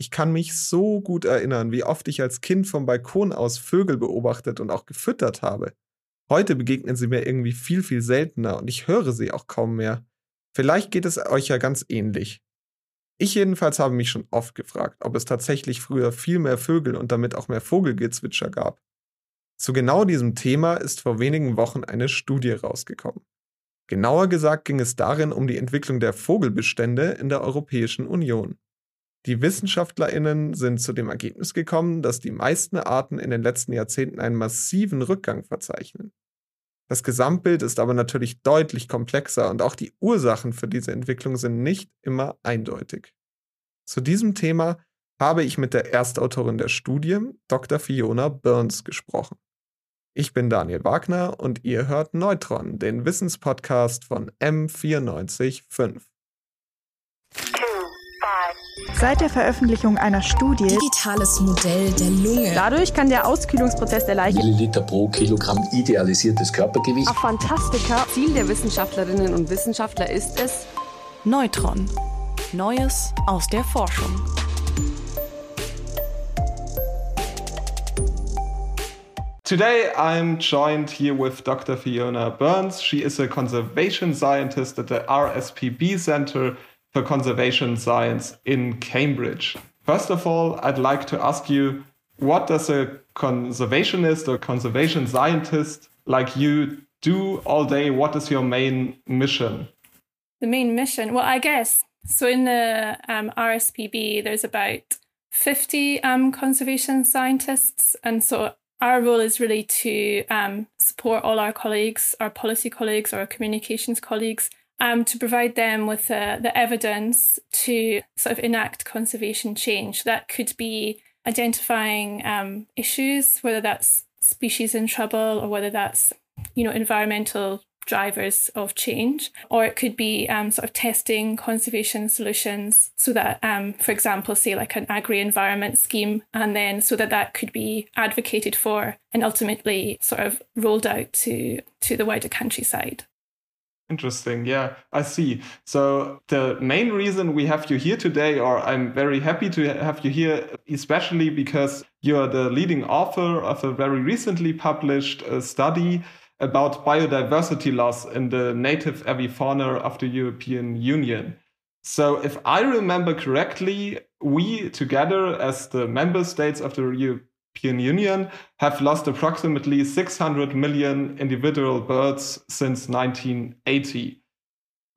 Ich kann mich so gut erinnern, wie oft ich als Kind vom Balkon aus Vögel beobachtet und auch gefüttert habe. Heute begegnen sie mir irgendwie viel, viel seltener und ich höre sie auch kaum mehr. Vielleicht geht es euch ja ganz ähnlich. Ich jedenfalls habe mich schon oft gefragt, ob es tatsächlich früher viel mehr Vögel und damit auch mehr Vogelgezwitscher gab. Zu genau diesem Thema ist vor wenigen Wochen eine Studie rausgekommen. Genauer gesagt ging es darin um die Entwicklung der Vogelbestände in der Europäischen Union. Die Wissenschaftlerinnen sind zu dem Ergebnis gekommen, dass die meisten Arten in den letzten Jahrzehnten einen massiven Rückgang verzeichnen. Das Gesamtbild ist aber natürlich deutlich komplexer und auch die Ursachen für diese Entwicklung sind nicht immer eindeutig. Zu diesem Thema habe ich mit der Erstautorin der Studie, Dr. Fiona Burns, gesprochen. Ich bin Daniel Wagner und ihr hört Neutron, den Wissenspodcast von M945. Seit der Veröffentlichung einer Studie Digitales Modell der Lunge. Dadurch kann der Auskühlungsprozess der Leiche Milliliter pro Kilogramm idealisiertes Körpergewicht. Fantastika. Ziel der Wissenschaftlerinnen und Wissenschaftler ist es, Neutron. Neues aus der Forschung. Today I'm joined here with Dr. Fiona Burns. She is a conservation scientist at the RSPB Center for Conservation Science in Cambridge. First of all, I'd like to ask you what does a conservationist or conservation scientist like you do all day? What is your main mission? The main mission? Well, I guess so. In the um, RSPB, there's about 50 um, conservation scientists. And so our role is really to um, support all our colleagues, our policy colleagues, our communications colleagues, um, to provide them with uh, the evidence to sort of enact conservation change. That could be identifying um, issues, whether that's species in trouble or whether that's you know environmental drivers of change, or it could be um, sort of testing conservation solutions so that, um, for example, say like an agri-environment scheme, and then so that that could be advocated for and ultimately sort of rolled out to to the wider countryside. Interesting. Yeah, I see. So the main reason we have you here today, or I'm very happy to have you here, especially because you're the leading author of a very recently published uh, study about biodiversity loss in the native avifauna of the European Union. So, if I remember correctly, we together as the member states of the European Union have lost approximately 600 million individual birds since 1980.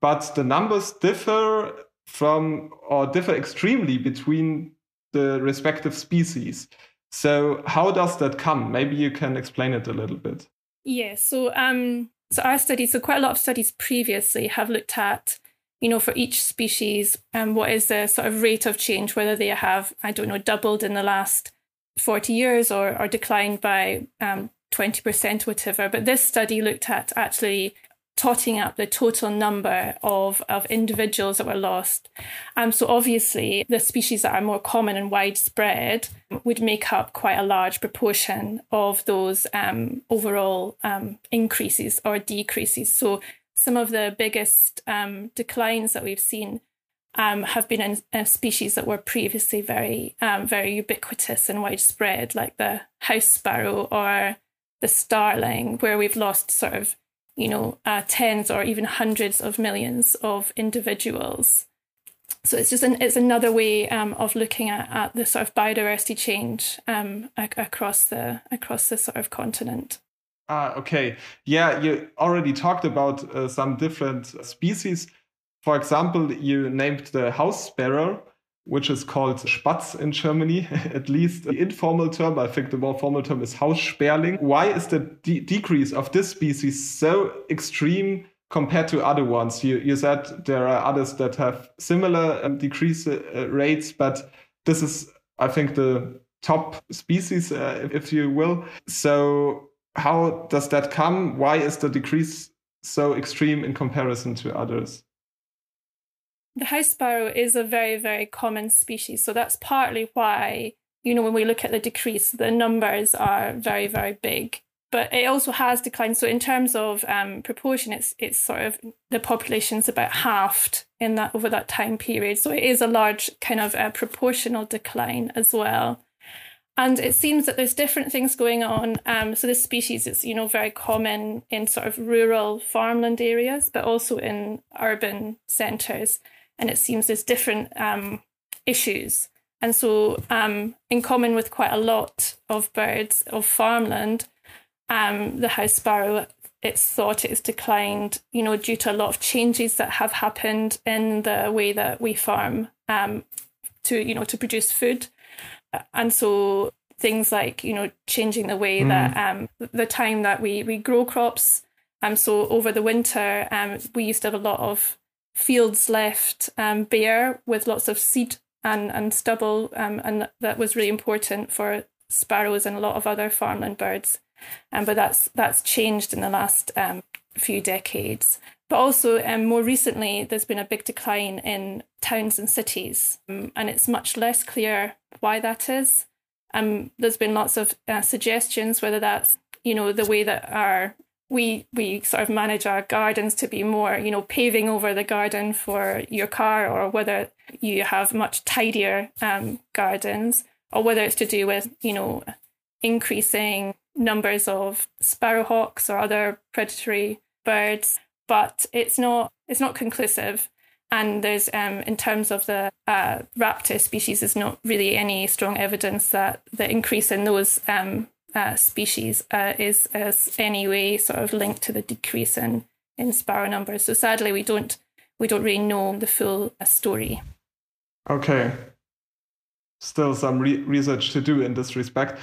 But the numbers differ from or differ extremely between the respective species. So, how does that come? Maybe you can explain it a little bit. Yeah, so um, so our studies, so quite a lot of studies previously have looked at, you know, for each species, um, what is the sort of rate of change, whether they have, I don't know, doubled in the last 40 years or, or declined by um, 20%, whatever. But this study looked at actually totting up the total number of, of individuals that were lost. Um, so obviously, the species that are more common and widespread would make up quite a large proportion of those um, overall um, increases or decreases. So some of the biggest um, declines that we've seen um, have been in, species that were previously very, um, very ubiquitous and widespread, like the house sparrow or the starling, where we've lost sort of you know, uh, tens or even hundreds of millions of individuals. So it's just an, it's another way um, of looking at, at the sort of biodiversity change um, ac- across the across the sort of continent. Ah, okay. Yeah, you already talked about uh, some different species. For example, you named the house sparrow, which is called Spatz in Germany, at least the informal term. I think the more formal term is Haussperling. Why is the de decrease of this species so extreme compared to other ones? You, you said there are others that have similar um, decrease uh, rates, but this is, I think, the top species, uh, if you will. So, how does that come? Why is the decrease so extreme in comparison to others? The house sparrow is a very, very common species. So that's partly why, you know, when we look at the decrease, the numbers are very, very big. but it also has declined. So in terms of um, proportion, it's it's sort of the population's about halved in that over that time period. So it is a large kind of uh, proportional decline as well. And it seems that there's different things going on. Um, so this species is, you know, very common in sort of rural farmland areas, but also in urban centres. And it seems there's different um, issues. And so, um, in common with quite a lot of birds of farmland, um, the house sparrow, it's thought it has declined, you know, due to a lot of changes that have happened in the way that we farm um, to, you know, to produce food. And so things like, you know, changing the way mm. that um, the time that we, we grow crops. Um, so over the winter, um, we used to have a lot of fields left um, bare with lots of seed and, and stubble. Um, and that was really important for sparrows and a lot of other farmland birds. Um, but that's that's changed in the last um, few decades. But also, um, more recently, there's been a big decline in towns and cities, um, and it's much less clear why that is. Um, there's been lots of uh, suggestions whether that's you know the way that our we we sort of manage our gardens to be more you know paving over the garden for your car, or whether you have much tidier um, gardens, or whether it's to do with you know increasing numbers of sparrowhawks or other predatory birds, but it's not it's not conclusive. And there's um, in terms of the uh, raptor species, there's not really any strong evidence that the increase in those um, uh, species uh, is as any way sort of linked to the decrease in in sparrow numbers. So sadly, we don't we don't really know the full uh, story. Okay, still some re- research to do in this respect.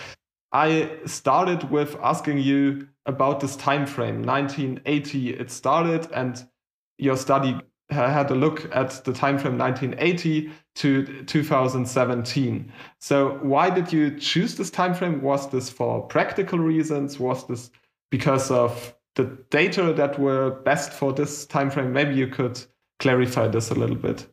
I started with asking you about this time frame 1980 it started and your study had a look at the time frame 1980 to 2017 so why did you choose this time frame was this for practical reasons? Was this because of the data that were best for this time frame maybe you could clarify this a little bit.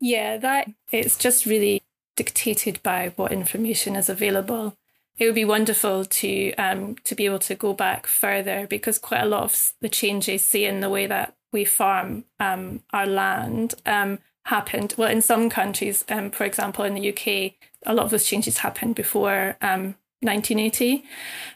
Yeah that it's just really dictated by what information is available. It would be wonderful to um, to be able to go back further because quite a lot of the changes, say in the way that we farm um, our land, um, happened. Well, in some countries, um, for example, in the UK, a lot of those changes happened before 1980, um,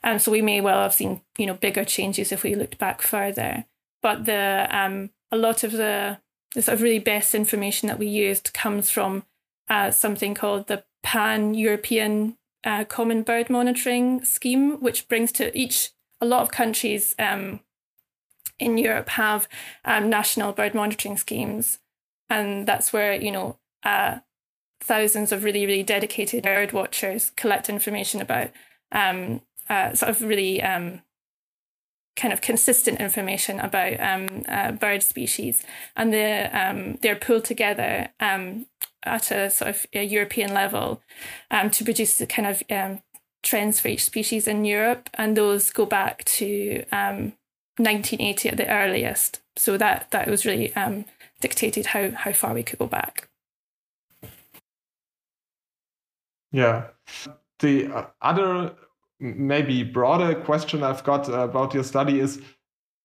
and so we may well have seen you know bigger changes if we looked back further. But the um, a lot of the the sort of really best information that we used comes from uh, something called the Pan European uh, Common Bird Monitoring Scheme, which brings to each a lot of countries um, in Europe have um, national bird monitoring schemes, and that's where you know uh, thousands of really really dedicated bird watchers collect information about um, uh, sort of really um, kind of consistent information about um, uh, bird species, and they um, they're pulled together um, at a sort of a European level um, to produce the kind of um, trends for each species in Europe, and those go back to um, 1980 at the earliest. So that that was really um, dictated how how far we could go back. Yeah, the other maybe broader question I've got about your study is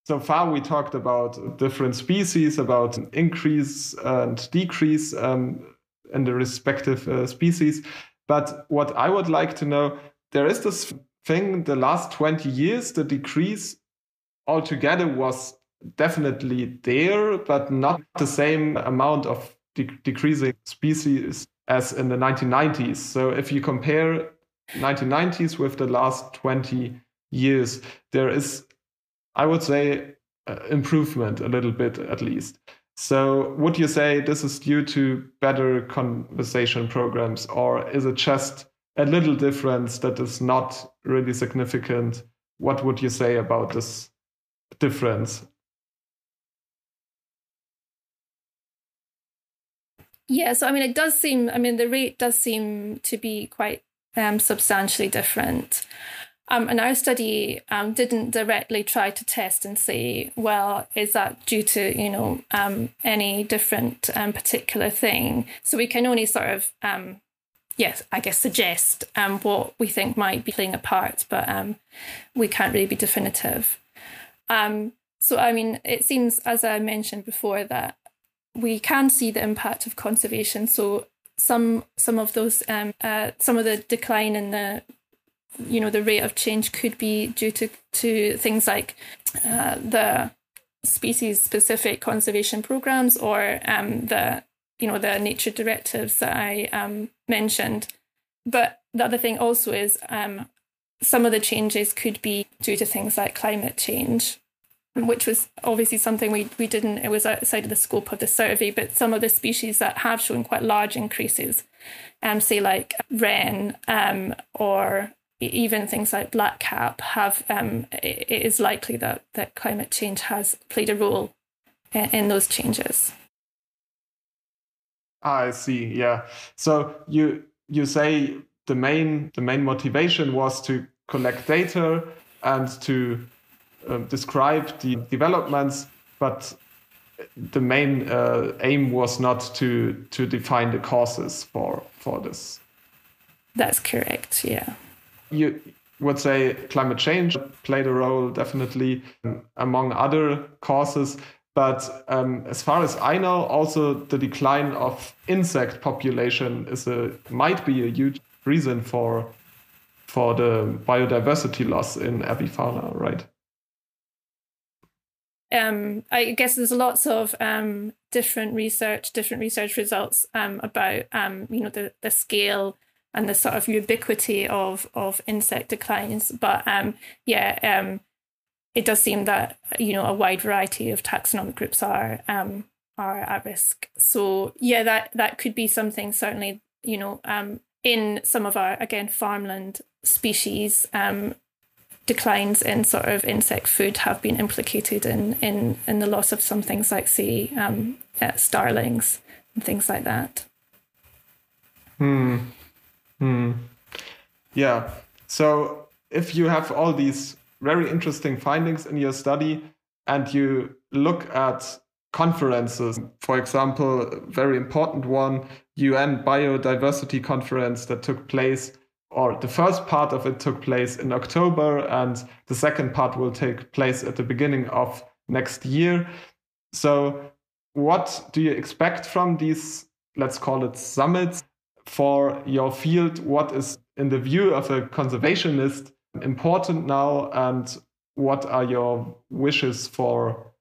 so far we talked about different species about increase and decrease um, in the respective uh, species. But what I would like to know, there is this thing the last 20 years, the decrease altogether was definitely there, but not the same amount of de decreasing species as in the 1990s. So if you compare 1990s with the last 20 years, there is, I would say, uh, improvement a little bit at least. So, would you say this is due to better conversation programs, or is it just a little difference that is not really significant? What would you say about this difference? Yeah, so I mean, it does seem, I mean, the rate does seem to be quite um, substantially different. Um, and our study um, didn't directly try to test and say, well, is that due to you know um, any different um, particular thing? So we can only sort of um, yes, I guess suggest um, what we think might be playing a part, but we can't really be definitive. So, I mean, it seems, as I mentioned before, that we can see the impact of conservation. So, some some of those um, uh, some of the decline in the you know the rate of change could be due to to things like uh, the species specific conservation programs or um, the you know the nature directives that I um, mentioned. But the other thing also is um, some of the changes could be due to things like climate change, which was obviously something we, we didn't, it was outside of the scope of the survey, but some of the species that have shown quite large increases, um, say like wren um, or even things like blackcap have, um, it is likely that, that climate change has played a role in, in those changes. I see. Yeah. So you you say the main the main motivation was to collect data and to uh, describe the developments, but the main uh, aim was not to to define the causes for for this. That's correct. Yeah. You would say climate change played a role definitely among other causes but um, as far as I know, also the decline of insect population is a might be a huge reason for for the biodiversity loss in avifauna, right? Um, I guess there's lots of um, different research, different research results um, about um, you know the the scale and the sort of ubiquity of of insect declines. But um, yeah, um, it does seem that you know a wide variety of taxonomic groups are um, are at risk. So yeah, that that could be something. Certainly, you know, um, in some of our again farmland species, um, declines in sort of insect food have been implicated in in in the loss of some things like say um, uh, starlings and things like that. Hmm. Hmm. Yeah. So if you have all these very interesting findings in your study and you look at conferences for example a very important one un biodiversity conference that took place or the first part of it took place in october and the second part will take place at the beginning of next year so what do you expect from these let's call it summits for your field what is in the view of a conservationist important now and what are your wishes for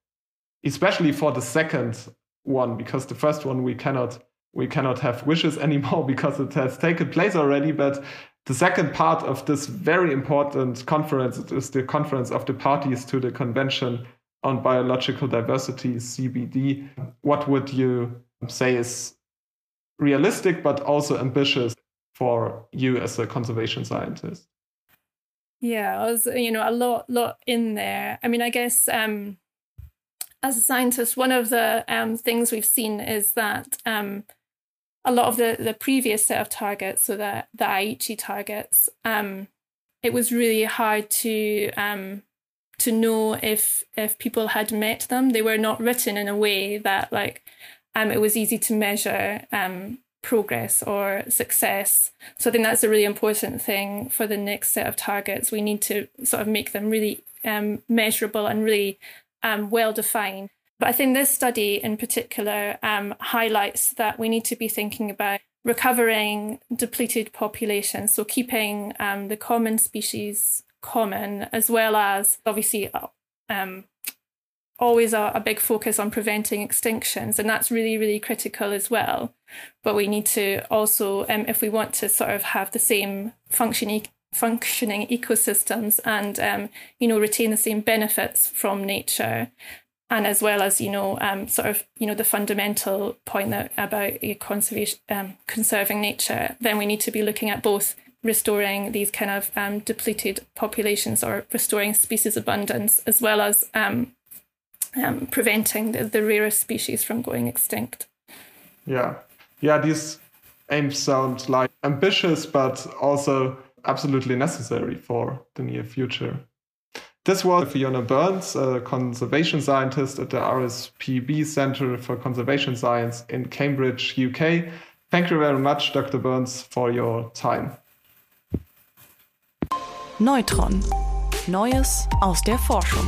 especially for the second one? Because the first one we cannot we cannot have wishes anymore because it has taken place already but the second part of this very important conference is the conference of the parties to the convention on biological diversity cbd what would you say is realistic but also ambitious for you as a conservation scientist yeah, I was, you know, a lot, lot in there. I mean, I guess um, as a scientist, one of the um, things we've seen is that um, a lot of the the previous set of targets, so the the Aichi targets, um, it was really hard to um, to know if if people had met them. They were not written in a way that like um, it was easy to measure um, progress or success. So I think that's a really important thing for the next set of targets. We need to sort of make them really um, measurable and really um, well defined. But I think this study in particular um, highlights that we need to be thinking about recovering depleted populations, so keeping um, the common species common, as well as obviously uh, um, always a, a, big focus on preventing extinctions, and that's really, really critical as well. But we need to also, um, if we want to sort of have the same functioning functioning ecosystems and um, you know retain the same benefits from nature, and as well as you know um, sort of you know the fundamental point that about conservation um, conserving nature, then we need to be looking at both restoring these kind of um, depleted populations or restoring species abundance as well as um, um, preventing the, the rarest species from going extinct. Yeah, yeah, these aims sound like ambitious, but also absolutely necessary for the near future. This was Fiona Burns, a conservation scientist at the RSPB Centre for Conservation Science in Cambridge, UK. Thank you very much, Dr. Burns, for your time. Neutron. Neues aus der Forschung.